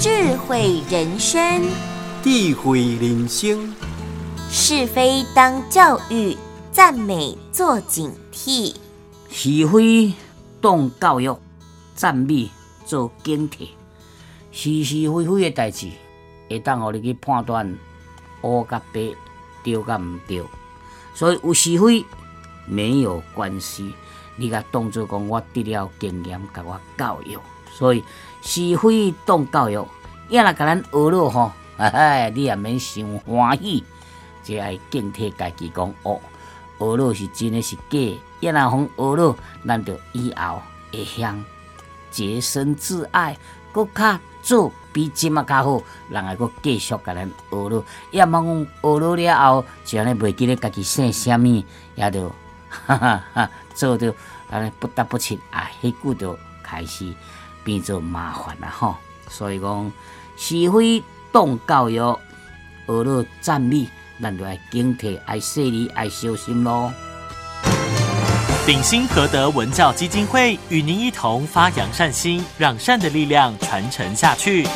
智慧人生，智慧人生，是非当教育，赞美做警惕。是非当教育，赞美做警惕。是是非非的代志，会当互你去判断乌甲白，对甲毋对。所以有是非没有关系，你甲当作讲我得了经验，甲我教育。所以是非当教育，也若甲咱学了吼，哎，你也免想欢喜，只爱警惕家己讲哦，学了是真诶是假，也若互学了，咱着以后会晓洁身自爱，搁较做比即马较好，人会搁继续甲咱学了，也莫讲学了了后，就安尼袂记咧家己姓啥物，也着 哈哈哈做着安尼不得不亲啊，迄句着开始。变做麻烦了吼，所以讲是非当教育，学了赞美，咱就爱警惕，爱细腻，爱小心咯。鼎新和德文教基金会与您一同发扬善心，让善的力量传承下去。